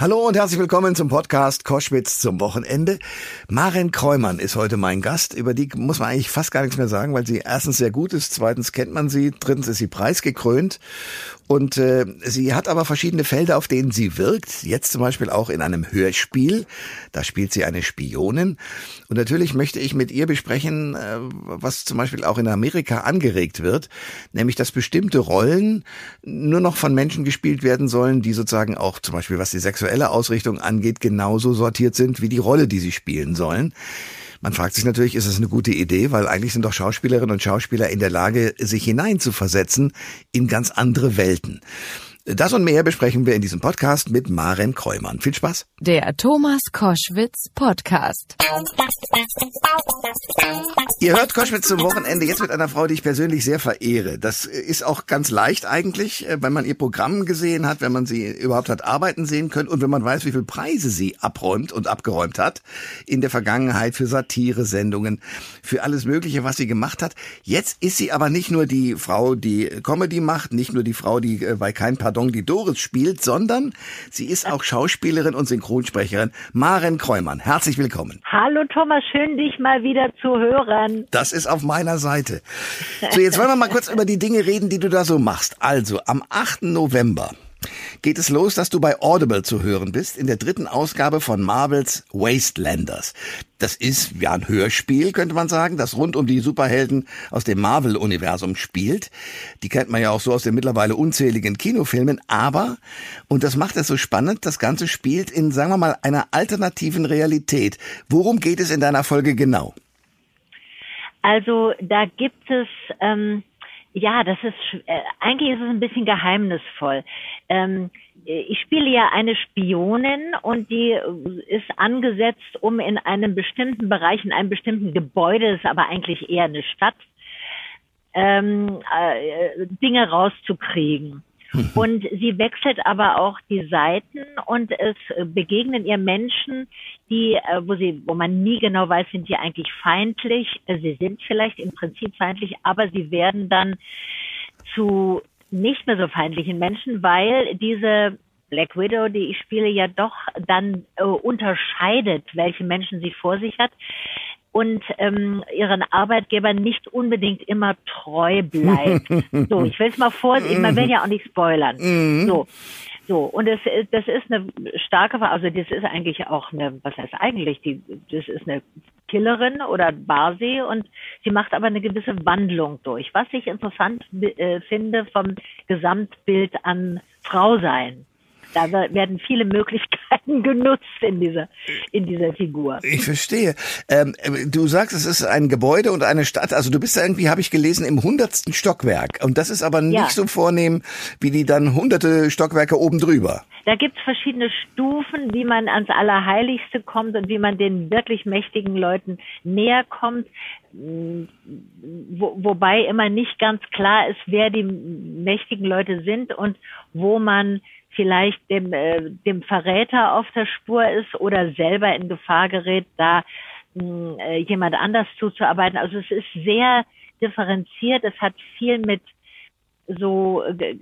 Hallo und herzlich willkommen zum Podcast Koschwitz zum Wochenende. Maren Kräumann ist heute mein Gast. Über die muss man eigentlich fast gar nichts mehr sagen, weil sie erstens sehr gut ist, zweitens kennt man sie, drittens ist sie preisgekrönt und äh, sie hat aber verschiedene Felder, auf denen sie wirkt. Jetzt zum Beispiel auch in einem Hörspiel. Da spielt sie eine Spionin. Und natürlich möchte ich mit ihr besprechen, äh, was zum Beispiel auch in Amerika angeregt wird, nämlich dass bestimmte Rollen nur noch von Menschen gespielt werden sollen, die sozusagen auch zum Beispiel, was die sexuelle Ausrichtung angeht, genauso sortiert sind wie die Rolle, die sie spielen sollen. Man fragt sich natürlich, ist es eine gute Idee, weil eigentlich sind doch Schauspielerinnen und Schauspieler in der Lage, sich hineinzuversetzen in ganz andere Welten. Das und mehr besprechen wir in diesem Podcast mit Maren Kräumann. Viel Spaß. Der Thomas Koschwitz Podcast. Ihr hört Koschwitz zum Wochenende jetzt mit einer Frau, die ich persönlich sehr verehre. Das ist auch ganz leicht eigentlich, äh, wenn man ihr Programm gesehen hat, wenn man sie überhaupt hat arbeiten sehen können und wenn man weiß, wie viele Preise sie abräumt und abgeräumt hat in der Vergangenheit für Satire-Sendungen, für alles Mögliche, was sie gemacht hat. Jetzt ist sie aber nicht nur die Frau, die Comedy macht, nicht nur die Frau, die äh, bei kein Pardon die Doris spielt, sondern sie ist auch Schauspielerin und Synchronsprecherin. Maren Kräumann, herzlich willkommen. Hallo Thomas, schön dich mal wieder zu hören. Das ist auf meiner Seite. So, jetzt wollen wir mal kurz über die Dinge reden, die du da so machst. Also, am 8. November geht es los, dass du bei Audible zu hören bist in der dritten Ausgabe von Marvels Wastelanders. Das ist ja ein Hörspiel, könnte man sagen, das rund um die Superhelden aus dem Marvel-Universum spielt. Die kennt man ja auch so aus den mittlerweile unzähligen Kinofilmen. Aber, und das macht es so spannend, das Ganze spielt in, sagen wir mal, einer alternativen Realität. Worum geht es in deiner Folge genau? Also da gibt es, ähm, ja, das ist, äh, eigentlich ist es ein bisschen geheimnisvoll. Ähm, ich spiele ja eine Spionin und die ist angesetzt, um in einem bestimmten Bereich, in einem bestimmten Gebäude, ist aber eigentlich eher eine Stadt, ähm, äh, Dinge rauszukriegen. Und sie wechselt aber auch die Seiten und es begegnen ihr Menschen, die, äh, wo sie, wo man nie genau weiß, sind die eigentlich feindlich. Sie sind vielleicht im Prinzip feindlich, aber sie werden dann zu nicht mehr so feindlichen Menschen, weil diese Black Widow, die ich spiele, ja doch dann äh, unterscheidet, welche Menschen sie vor sich hat und ähm, ihren Arbeitgebern nicht unbedingt immer treu bleibt. so, ich will es mal vorsichtig, man will ja auch nicht spoilern. Mhm. So. So, und es, das ist eine starke, also das ist eigentlich auch eine, was heißt eigentlich, die, das ist eine Killerin oder Basi und sie macht aber eine gewisse Wandlung durch. Was ich interessant äh, finde vom Gesamtbild an Frau sein. Da werden viele Möglichkeiten genutzt in dieser, in dieser Figur. Ich verstehe. Ähm, du sagst, es ist ein Gebäude und eine Stadt. Also du bist da irgendwie, habe ich gelesen, im hundertsten Stockwerk. Und das ist aber nicht ja. so vornehm wie die dann hunderte Stockwerke oben drüber. Da gibt es verschiedene Stufen, wie man ans Allerheiligste kommt und wie man den wirklich mächtigen Leuten näher kommt. Wo, wobei immer nicht ganz klar ist, wer die mächtigen Leute sind und wo man vielleicht dem, äh, dem Verräter auf der Spur ist oder selber in Gefahr gerät, da äh, jemand anders zuzuarbeiten. Also es ist sehr differenziert. Es hat viel mit so, äh,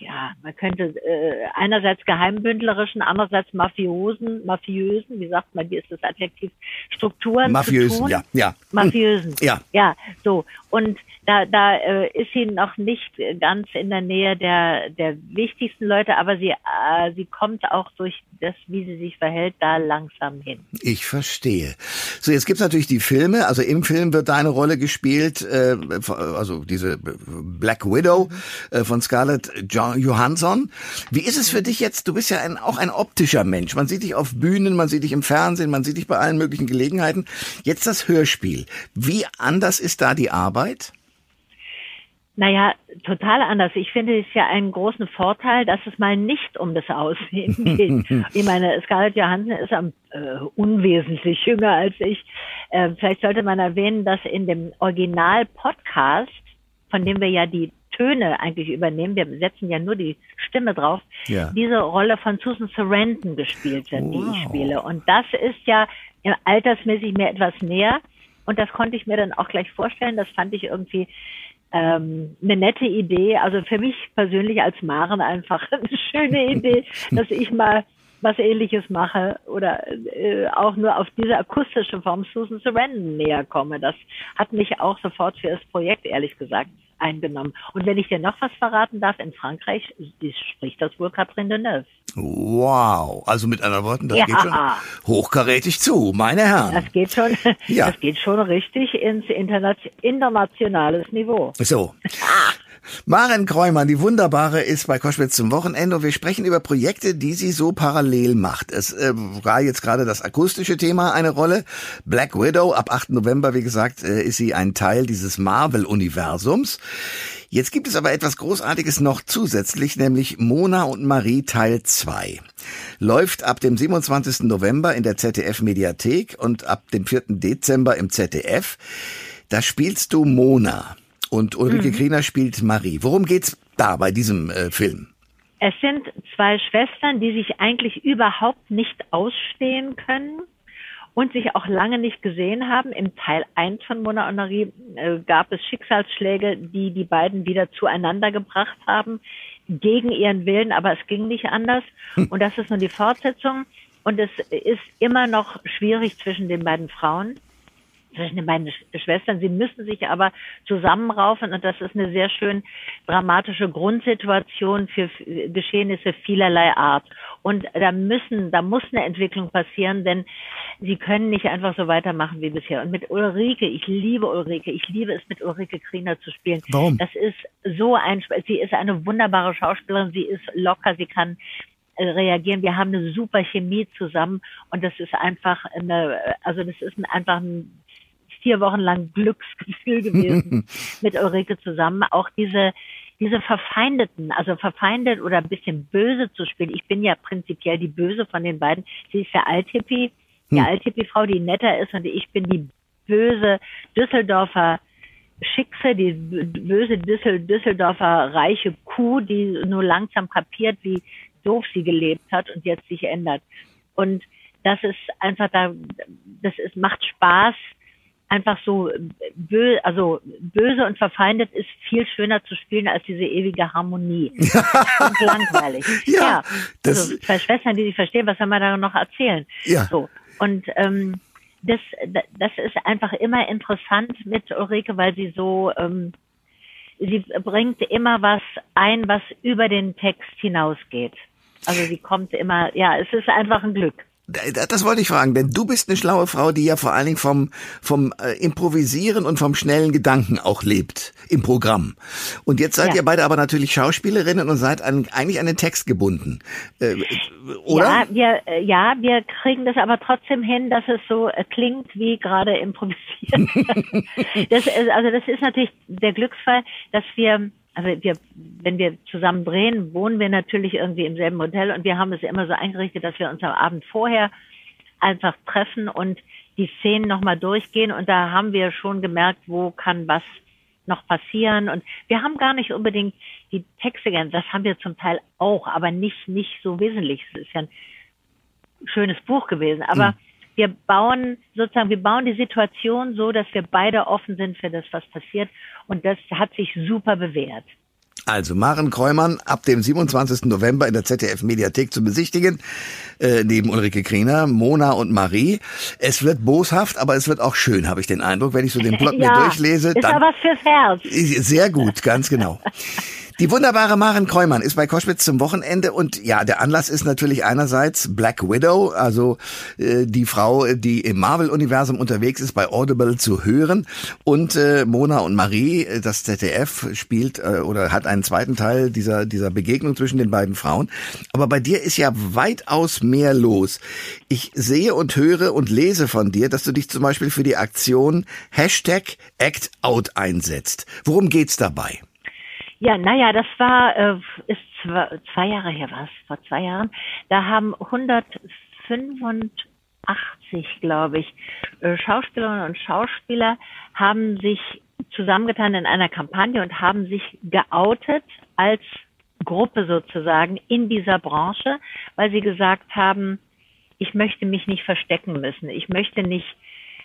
ja, man könnte äh, einerseits geheimbündlerischen, andererseits Mafiosen, Mafiösen, wie sagt man, wie ist das Adjektiv, Strukturen Mafiösen, ja, ja. Mafiösen, ja. Ja, so. Und da, da äh, ist sie noch nicht ganz in der Nähe der, der wichtigsten Leute, aber sie, äh, sie kommt auch durch das, wie sie sich verhält, da langsam hin. Ich verstehe. So, jetzt gibt's natürlich die Filme, also im Film wird deine Rolle gespielt, äh, also diese Black Widow. Äh, von Scarlett Johansson. Wie ist es für dich jetzt? Du bist ja ein, auch ein optischer Mensch. Man sieht dich auf Bühnen, man sieht dich im Fernsehen, man sieht dich bei allen möglichen Gelegenheiten. Jetzt das Hörspiel. Wie anders ist da die Arbeit? Naja, total anders. Ich finde es ja einen großen Vorteil, dass es mal nicht um das Aussehen geht. ich meine, Scarlett Johansson ist am äh, unwesentlich jünger als ich. Äh, vielleicht sollte man erwähnen, dass in dem Original-Podcast, von dem wir ja die Töne eigentlich übernehmen. Wir setzen ja nur die Stimme drauf. Ja. Diese Rolle von Susan Sarandon gespielt wird, wow. die ich spiele. Und das ist ja altersmäßig mir etwas näher. Und das konnte ich mir dann auch gleich vorstellen. Das fand ich irgendwie ähm, eine nette Idee. Also für mich persönlich als Maren einfach eine schöne Idee, dass ich mal was ähnliches mache oder äh, auch nur auf diese akustische Form Susan Sarandon näher komme. Das hat mich auch sofort für das Projekt, ehrlich gesagt, eingenommen. Und wenn ich dir noch was verraten darf, in Frankreich spricht das wohl Catherine Deneuve. Wow, also mit anderen Worten, das ja. geht schon hochkarätig zu, meine Herren. Das geht schon, ja. das geht schon richtig ins internationales Niveau. So. Maren Kräumann, die Wunderbare, ist bei Koschwitz zum Wochenende und wir sprechen über Projekte, die sie so parallel macht. Es äh, war jetzt gerade das akustische Thema eine Rolle. Black Widow, ab 8. November, wie gesagt, äh, ist sie ein Teil dieses Marvel-Universums. Jetzt gibt es aber etwas Großartiges noch zusätzlich, nämlich Mona und Marie Teil 2. Läuft ab dem 27. November in der ZDF-Mediathek und ab dem 4. Dezember im ZDF. Da spielst du Mona und Ulrike mhm. Kriener spielt Marie. Worum geht's da bei diesem äh, Film? Es sind zwei Schwestern, die sich eigentlich überhaupt nicht ausstehen können und sich auch lange nicht gesehen haben. Im Teil 1 von Mona und Marie äh, gab es Schicksalsschläge, die die beiden wieder zueinander gebracht haben, gegen ihren Willen, aber es ging nicht anders. Hm. Und das ist nun die Fortsetzung. Und es ist immer noch schwierig zwischen den beiden Frauen beiden Schwestern. Sie müssen sich aber zusammenraufen und das ist eine sehr schön dramatische Grundsituation für Geschehnisse vielerlei Art. Und da müssen, da muss eine Entwicklung passieren, denn sie können nicht einfach so weitermachen wie bisher. Und mit Ulrike, ich liebe Ulrike, ich liebe es mit Ulrike Kriener zu spielen. Warum? Das ist so ein, sie ist eine wunderbare Schauspielerin, sie ist locker, sie kann äh, reagieren. Wir haben eine super Chemie zusammen und das ist einfach eine, also das ist einfach ein vier Wochen lang Glücksgefühl gewesen mit Ulrike zusammen. Auch diese, diese Verfeindeten, also verfeindet oder ein bisschen böse zu spielen. Ich bin ja prinzipiell die Böse von den beiden. Sie ist der Althippie, die hm. Althippie-Frau, die netter ist und ich bin die böse Düsseldorfer Schickse, die böse Düssel, Düsseldorfer reiche Kuh, die nur langsam kapiert, wie doof sie gelebt hat und jetzt sich ändert. Und das ist einfach da, das ist, macht Spaß, einfach so böse, also böse und verfeindet ist viel schöner zu spielen als diese ewige Harmonie. Ist langweilig. ja, ja. Das also zwei Schwestern, die sich verstehen, was soll man da noch erzählen? Ja. So. Und ähm, das, das ist einfach immer interessant mit Ulrike, weil sie so, ähm, sie bringt immer was ein, was über den Text hinausgeht. Also sie kommt immer, ja, es ist einfach ein Glück. Das wollte ich fragen, denn du bist eine schlaue Frau, die ja vor allen Dingen vom, vom äh, Improvisieren und vom schnellen Gedanken auch lebt im Programm. Und jetzt seid ja. ihr beide aber natürlich Schauspielerinnen und seid an, eigentlich an den Text gebunden. Äh, oder? Ja wir, äh, ja, wir kriegen das aber trotzdem hin, dass es so äh, klingt wie gerade improvisiert. das, also das ist natürlich der Glücksfall, dass wir also wir, wenn wir zusammen drehen, wohnen wir natürlich irgendwie im selben Hotel und wir haben es immer so eingerichtet, dass wir uns am Abend vorher einfach treffen und die Szenen nochmal durchgehen. Und da haben wir schon gemerkt, wo kann was noch passieren. Und wir haben gar nicht unbedingt die Texte gern, das haben wir zum Teil auch, aber nicht, nicht so wesentlich. Es ist ja ein schönes Buch gewesen, aber mhm wir bauen sozusagen, wir bauen die Situation so, dass wir beide offen sind für das, was passiert. Und das hat sich super bewährt. Also Maren Kräumann ab dem 27. November in der ZDF Mediathek zu besichtigen, äh, neben Ulrike Kriener, Mona und Marie. Es wird boshaft, aber es wird auch schön, habe ich den Eindruck, wenn ich so den Plot ja, mir durchlese. Ist dann, aber was fürs Herz. Sehr gut, ganz genau. Die wunderbare Maren Kreumann ist bei Koschwitz zum Wochenende und ja, der Anlass ist natürlich einerseits Black Widow, also äh, die Frau, die im Marvel-Universum unterwegs ist, bei Audible zu hören und äh, Mona und Marie, äh, das ZDF spielt äh, oder hat einen zweiten Teil dieser dieser Begegnung zwischen den beiden Frauen. Aber bei dir ist ja weitaus mehr los. Ich sehe und höre und lese von dir, dass du dich zum Beispiel für die Aktion Hashtag Act Out einsetzt. Worum geht's dabei? Ja, naja, das war, äh, ist zwei, zwei Jahre her, was? Vor zwei Jahren. Da haben 185, glaube ich, äh, Schauspielerinnen und Schauspieler haben sich zusammengetan in einer Kampagne und haben sich geoutet als Gruppe sozusagen in dieser Branche, weil sie gesagt haben, ich möchte mich nicht verstecken müssen. Ich möchte nicht,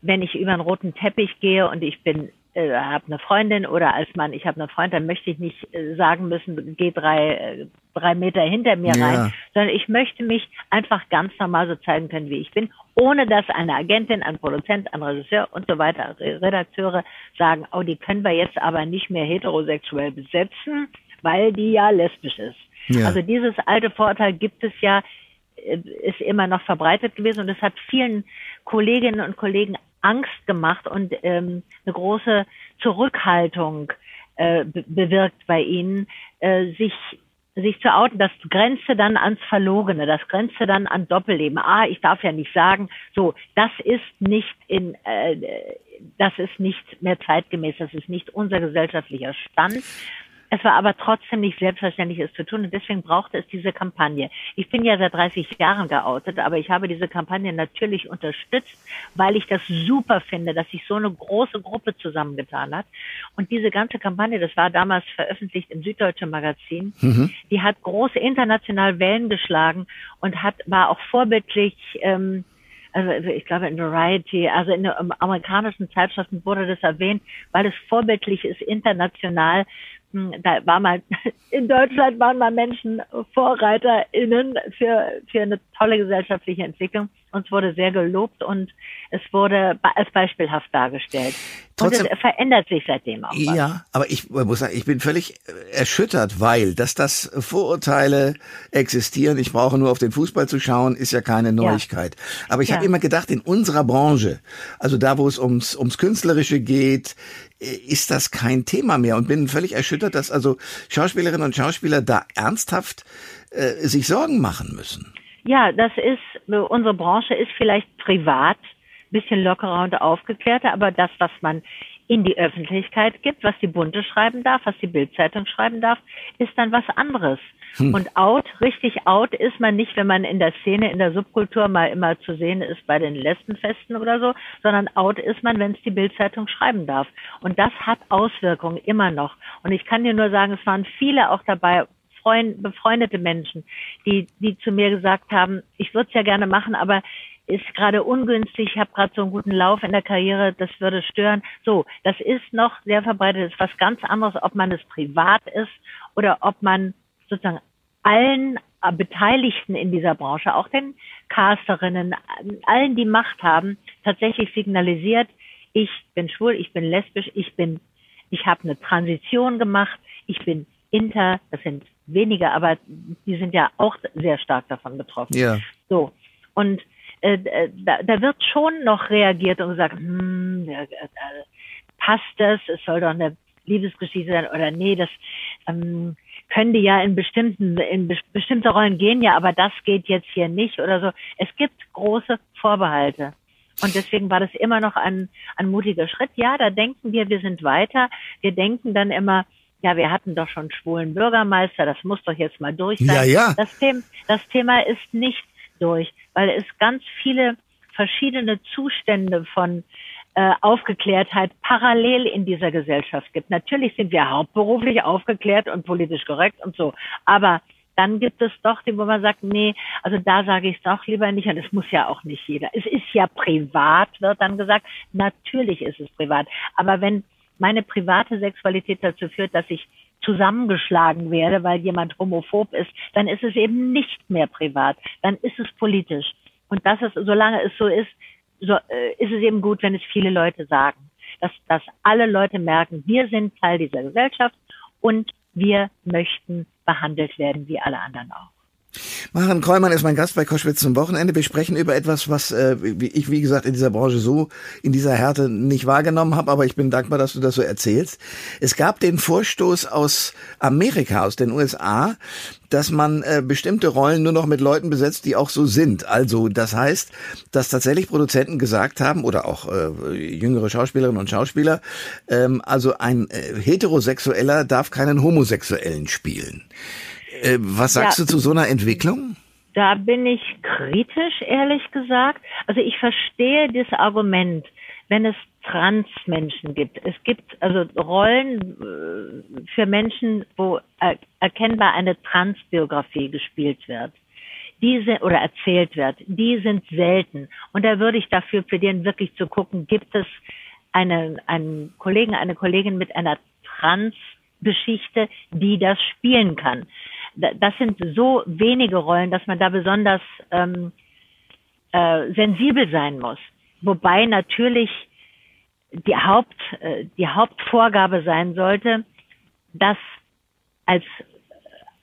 wenn ich über einen roten Teppich gehe und ich bin äh, habe eine Freundin oder als Mann, ich habe einen Freund, dann möchte ich nicht äh, sagen müssen, geh drei, äh, drei Meter hinter mir ja. rein, sondern ich möchte mich einfach ganz normal so zeigen können, wie ich bin, ohne dass eine Agentin, ein Produzent, ein Regisseur und so weiter, Redakteure sagen, oh, die können wir jetzt aber nicht mehr heterosexuell besetzen, weil die ja lesbisch ist. Ja. Also dieses alte Vorurteil gibt es ja äh, ist immer noch verbreitet gewesen und es hat vielen Kolleginnen und Kollegen Angst gemacht und ähm, eine große Zurückhaltung äh, bewirkt bei ihnen, äh, sich sich zu outen, das grenzte dann ans Verlogene, das grenzte dann an Doppelleben. Ah, ich darf ja nicht sagen, so, das ist nicht in, äh, das ist nicht mehr zeitgemäß, das ist nicht unser gesellschaftlicher Stand. Es war aber trotzdem nicht selbstverständlich, es zu tun. Und deswegen brauchte es diese Kampagne. Ich bin ja seit 30 Jahren geoutet, aber ich habe diese Kampagne natürlich unterstützt, weil ich das super finde, dass sich so eine große Gruppe zusammengetan hat. Und diese ganze Kampagne, das war damals veröffentlicht im Süddeutschen Magazin, mhm. die hat große international Wellen geschlagen und hat, war auch vorbildlich, ähm, also ich glaube in Variety, also in den amerikanischen Zeitschriften wurde das erwähnt, weil es vorbildlich ist international da war mal, in Deutschland waren mal Menschen VorreiterInnen für, für eine tolle gesellschaftliche Entwicklung. Uns wurde sehr gelobt und es wurde als beispielhaft dargestellt. Trotzdem, und es verändert sich seitdem auch. Was. Ja, aber ich muss sagen, ich bin völlig erschüttert, weil, dass das Vorurteile existieren, ich brauche nur auf den Fußball zu schauen, ist ja keine Neuigkeit. Ja. Aber ich ja. habe immer gedacht, in unserer Branche, also da, wo es ums, ums Künstlerische geht, äh, ist das kein Thema mehr und bin völlig erschüttert, dass also Schauspielerinnen und Schauspieler da ernsthaft äh, sich Sorgen machen müssen. Ja, das ist, unsere Branche ist vielleicht privat bisschen lockerer und aufgeklärter, aber das, was man in die Öffentlichkeit gibt, was die Bunte schreiben darf, was die Bildzeitung schreiben darf, ist dann was anderes. Hm. Und out, richtig out ist man nicht, wenn man in der Szene, in der Subkultur mal immer zu sehen ist bei den Lesbenfesten oder so, sondern out ist man, wenn es die Bildzeitung schreiben darf. Und das hat Auswirkungen immer noch. Und ich kann dir nur sagen, es waren viele auch dabei, befreundete Menschen, die, die zu mir gesagt haben, ich würde es ja gerne machen, aber ist gerade ungünstig, ich habe gerade so einen guten Lauf in der Karriere, das würde stören. So, das ist noch sehr verbreitet, das ist was ganz anderes, ob man es privat ist oder ob man sozusagen allen Beteiligten in dieser Branche, auch den Casterinnen, allen, die Macht haben, tatsächlich signalisiert, ich bin schwul, ich bin lesbisch, ich bin, ich habe eine Transition gemacht, ich bin inter, das sind wenige, aber die sind ja auch sehr stark davon betroffen. Ja. So. Und äh, äh, da, da wird schon noch reagiert und gesagt, hm, äh, passt das, es soll doch eine Liebesgeschichte sein oder nee, das ähm, können die ja in bestimmten, in be bestimmte Rollen gehen ja, aber das geht jetzt hier nicht oder so. Es gibt große Vorbehalte. Und deswegen war das immer noch ein, ein mutiger Schritt. Ja, da denken wir, wir sind weiter. Wir denken dann immer, ja, wir hatten doch schon schwulen Bürgermeister, das muss doch jetzt mal durch sein. Ja, ja. Das, Thema, das Thema ist nicht durch, weil es ganz viele verschiedene Zustände von äh, Aufgeklärtheit parallel in dieser Gesellschaft gibt. Natürlich sind wir hauptberuflich aufgeklärt und politisch korrekt und so, aber dann gibt es doch die, wo man sagt, nee, also da sage ich es doch lieber nicht und es muss ja auch nicht jeder. Es ist ja privat, wird dann gesagt. Natürlich ist es privat. Aber wenn meine private Sexualität dazu führt, dass ich zusammengeschlagen werde, weil jemand homophob ist, dann ist es eben nicht mehr privat, dann ist es politisch. Und das ist, solange es so ist, so, äh, ist es eben gut, wenn es viele Leute sagen. Dass, dass alle Leute merken, wir sind Teil dieser Gesellschaft und wir möchten behandelt werden wie alle anderen auch. Maren Kreumann ist mein Gast bei Koschwitz zum Wochenende. Wir sprechen über etwas, was äh, ich, wie gesagt, in dieser Branche so, in dieser Härte nicht wahrgenommen habe, aber ich bin dankbar, dass du das so erzählst. Es gab den Vorstoß aus Amerika, aus den USA, dass man äh, bestimmte Rollen nur noch mit Leuten besetzt, die auch so sind. Also das heißt, dass tatsächlich Produzenten gesagt haben oder auch äh, jüngere Schauspielerinnen und Schauspieler, ähm, also ein äh, Heterosexueller darf keinen Homosexuellen spielen. Äh, was sagst ja, du zu so einer Entwicklung? Da bin ich kritisch, ehrlich gesagt. Also ich verstehe das Argument, wenn es Transmenschen gibt. Es gibt also Rollen äh, für Menschen, wo erkennbar eine Transbiografie gespielt wird. Diese oder erzählt wird, die sind selten. Und da würde ich dafür plädieren, wirklich zu gucken, gibt es einen, einen Kollegen, eine Kollegin mit einer Trans-Geschichte, die das spielen kann. Das sind so wenige Rollen, dass man da besonders ähm, äh, sensibel sein muss. Wobei natürlich die Haupt, äh, die Hauptvorgabe sein sollte, dass als,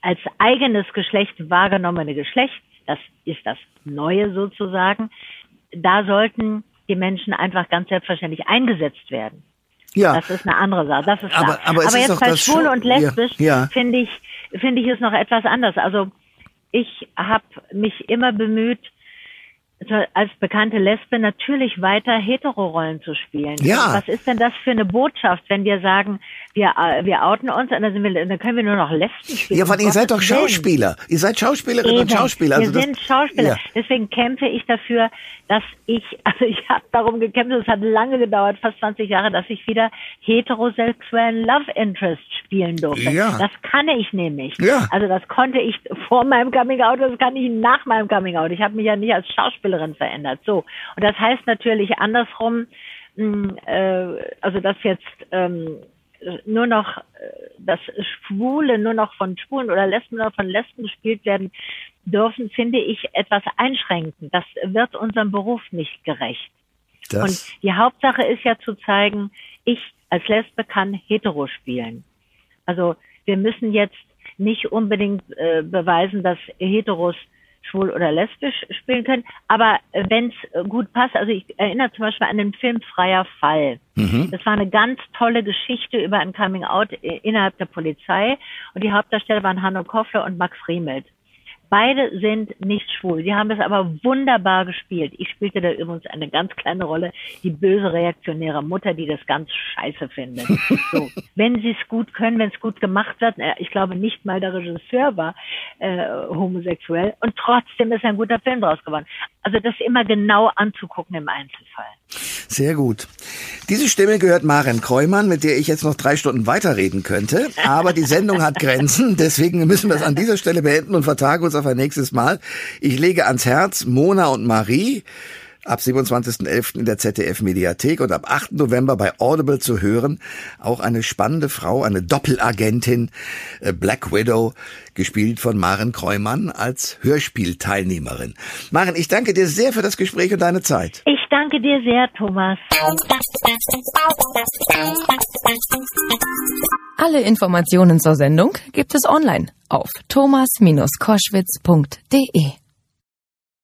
als eigenes Geschlecht wahrgenommene Geschlecht, das ist das Neue sozusagen, da sollten die Menschen einfach ganz selbstverständlich eingesetzt werden. Ja. Das ist eine andere Sache. Das ist aber, aber, aber jetzt bei schwul und lesbisch ja, ja. finde ich finde ich es noch etwas anders. Also ich habe mich immer bemüht, als bekannte Lesbe natürlich weiter Heterorollen zu spielen. Ja. Was ist denn das für eine Botschaft, wenn wir sagen, wir, äh, wir outen uns und dann, sind wir, dann können wir nur noch Lesben spielen? Ja, weil ihr seid doch Schauspieler. Ihr seid Schauspielerinnen und Schauspieler. Also wir sind Schauspieler. Ja. Deswegen kämpfe ich dafür, dass ich, also ich habe darum gekämpft, es hat lange gedauert, fast 20 Jahre, dass ich wieder heterosexuellen Love Interest spielen durfte. Ja. Das kann ich nämlich. Ja. Also das konnte ich vor meinem Coming Out, das kann ich nach meinem Coming Out. Ich habe mich ja nicht als Schauspielerin verändert. So. Und das heißt natürlich andersrum, mh, hm, äh, also dass jetzt ähm, nur noch, äh, dass Schwule nur noch von Schwulen oder Lesben oder von Lesben gespielt werden dürfen, finde ich etwas einschränkend. Das wird unserem Beruf nicht gerecht. Das. Und die Hauptsache ist ja zu zeigen, ich als Lesbe kann hetero spielen. Also wir müssen jetzt nicht unbedingt äh, beweisen, dass Heteros schwul oder lesbisch spielen können. Aber äh, wenn es gut passt, also ich erinnere zum Beispiel an den Film Freier Fall. Mhm. Das war eine ganz tolle Geschichte über ein Coming Out äh, innerhalb der Polizei. Und die Hauptdarsteller waren Hanno Koffler und Max Friemelt. Beide sind nicht schwul. Die haben es aber wunderbar gespielt. Ich spielte da übrigens eine ganz kleine Rolle, die böse reaktionäre Mutter, die das ganz scheiße findet. So, wenn sie es gut können, wenn es gut gemacht wird, ich glaube nicht mal der Regisseur war äh, homosexuell und trotzdem ist ein guter Film draus geworden. Also das immer genau anzugucken im Einzelfall. Sehr gut. Diese Stimme gehört Maren Kreumann, mit der ich jetzt noch drei Stunden weiterreden könnte. Aber die Sendung hat Grenzen, deswegen müssen wir es an dieser Stelle beenden und vertagen uns auf ein nächstes Mal. Ich lege ans Herz Mona und Marie ab 27.11. in der ZDF-Mediathek und ab 8. November bei Audible zu hören. Auch eine spannende Frau, eine Doppelagentin, äh, Black Widow, gespielt von Maren Kreumann als Hörspielteilnehmerin. Maren, ich danke dir sehr für das Gespräch und deine Zeit. Ich danke dir sehr, Thomas. Alle Informationen zur Sendung gibt es online auf thomas-koschwitz.de.